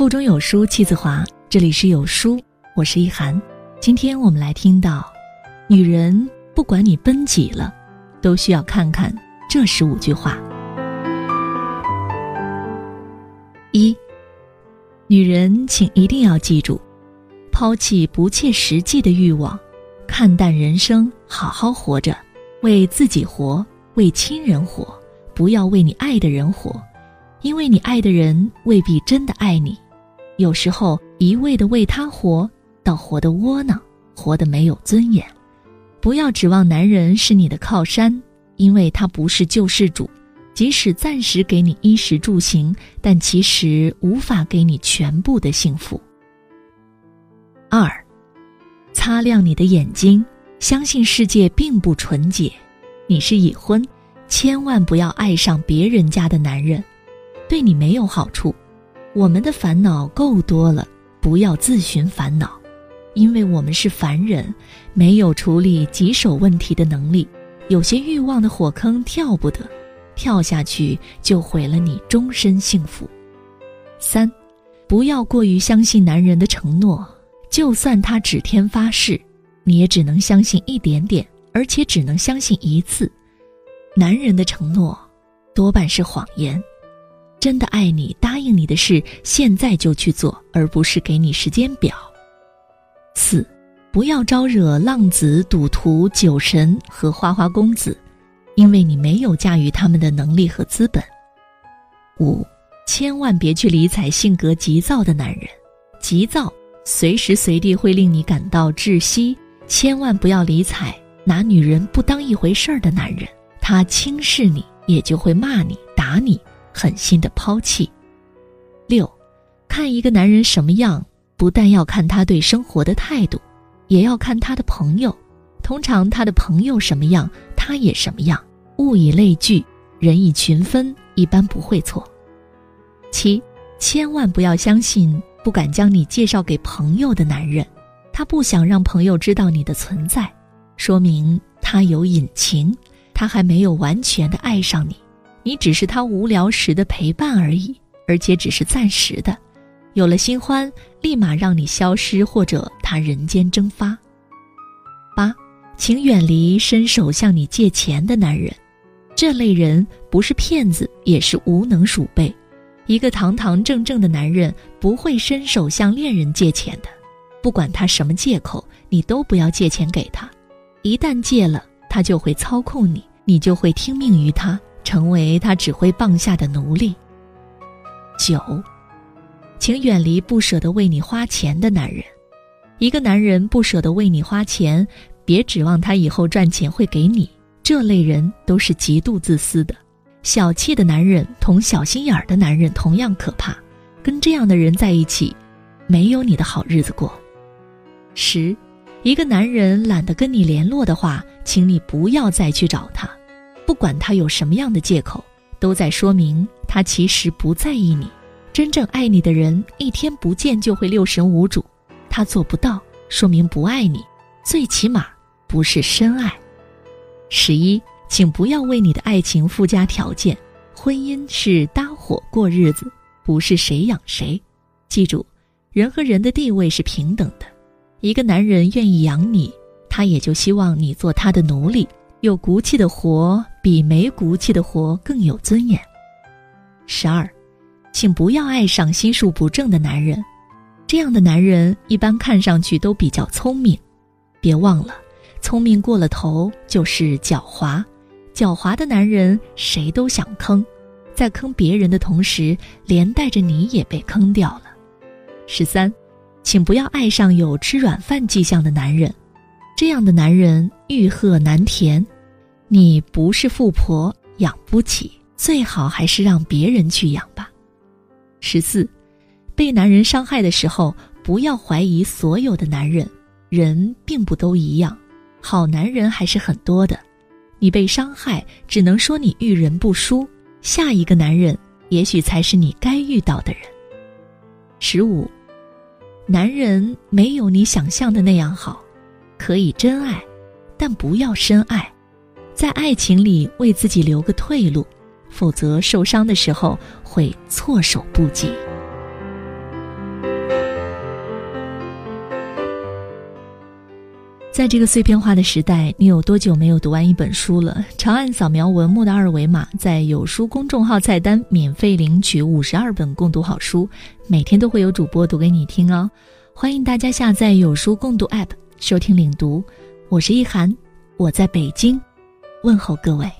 腹中有书气自华，这里是有书，我是一涵。今天我们来听到，女人不管你奔几了，都需要看看这十五句话。一，女人请一定要记住，抛弃不切实际的欲望，看淡人生，好好活着，为自己活，为亲人活，不要为你爱的人活。因为你爱的人未必真的爱你，有时候一味的为他活，倒活得窝囊，活得没有尊严。不要指望男人是你的靠山，因为他不是救世主，即使暂时给你衣食住行，但其实无法给你全部的幸福。二，擦亮你的眼睛，相信世界并不纯洁。你是已婚，千万不要爱上别人家的男人。对你没有好处，我们的烦恼够多了，不要自寻烦恼，因为我们是凡人，没有处理棘手问题的能力，有些欲望的火坑跳不得，跳下去就毁了你终身幸福。三，不要过于相信男人的承诺，就算他指天发誓，你也只能相信一点点，而且只能相信一次。男人的承诺，多半是谎言。真的爱你，答应你的事，现在就去做，而不是给你时间表。四，不要招惹浪子、赌徒、酒神和花花公子，因为你没有驾驭他们的能力和资本。五，千万别去理睬性格急躁的男人，急躁随时随地会令你感到窒息。千万不要理睬拿女人不当一回事儿的男人，他轻视你，也就会骂你、打你。狠心的抛弃。六，看一个男人什么样，不但要看他对生活的态度，也要看他的朋友。通常他的朋友什么样，他也什么样。物以类聚，人以群分，一般不会错。七，千万不要相信不敢将你介绍给朋友的男人，他不想让朋友知道你的存在，说明他有隐情，他还没有完全的爱上你。你只是他无聊时的陪伴而已，而且只是暂时的。有了新欢，立马让你消失，或者他人间蒸发。八，请远离伸手向你借钱的男人，这类人不是骗子，也是无能鼠辈。一个堂堂正正的男人不会伸手向恋人借钱的，不管他什么借口，你都不要借钱给他。一旦借了，他就会操控你，你就会听命于他。成为他指挥棒下的奴隶。九，请远离不舍得为你花钱的男人。一个男人不舍得为你花钱，别指望他以后赚钱会给你。这类人都是极度自私的、小气的男人，同小心眼儿的男人同样可怕。跟这样的人在一起，没有你的好日子过。十，一个男人懒得跟你联络的话，请你不要再去找他。不管他有什么样的借口，都在说明他其实不在意你。真正爱你的人，一天不见就会六神无主。他做不到，说明不爱你，最起码不是深爱。十一，请不要为你的爱情附加条件。婚姻是搭伙过日子，不是谁养谁。记住，人和人的地位是平等的。一个男人愿意养你，他也就希望你做他的奴隶。有骨气的活比没骨气的活更有尊严。十二，请不要爱上心术不正的男人，这样的男人一般看上去都比较聪明，别忘了，聪明过了头就是狡猾，狡猾的男人谁都想坑，在坑别人的同时，连带着你也被坑掉了。十三，请不要爱上有吃软饭迹象的男人。这样的男人欲壑难填，你不是富婆养不起，最好还是让别人去养吧。十四，被男人伤害的时候，不要怀疑所有的男人，人并不都一样，好男人还是很多的。你被伤害，只能说你遇人不淑，下一个男人也许才是你该遇到的人。十五，男人没有你想象的那样好。可以真爱，但不要深爱，在爱情里为自己留个退路，否则受伤的时候会措手不及。在这个碎片化的时代，你有多久没有读完一本书了？长按扫描文末的二维码，在有书公众号菜单免费领取五十二本共读好书，每天都会有主播读给你听哦。欢迎大家下载有书共读 App 收听领读，我是易涵，我在北京问候各位。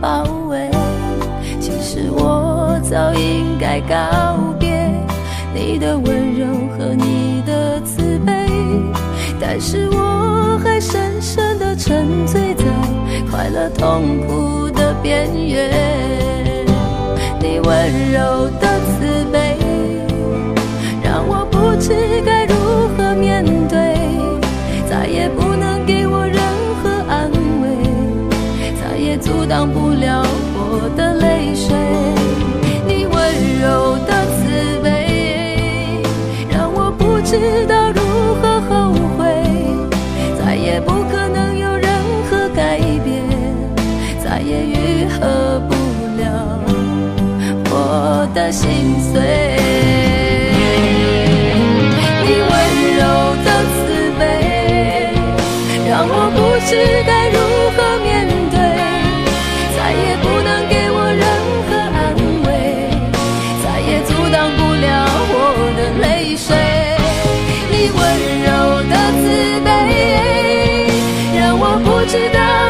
包围，其实我早应该告别你的温柔和你的慈悲，但是我还深深的沉醉在快乐痛苦的边缘。你温柔的慈悲，让我不知该挡不了我的泪水，你温柔的慈悲，让我不知道如何后悔，再也不可能有任何改变，再也愈合不了我的心碎。你温柔的慈悲，让我不知道不知道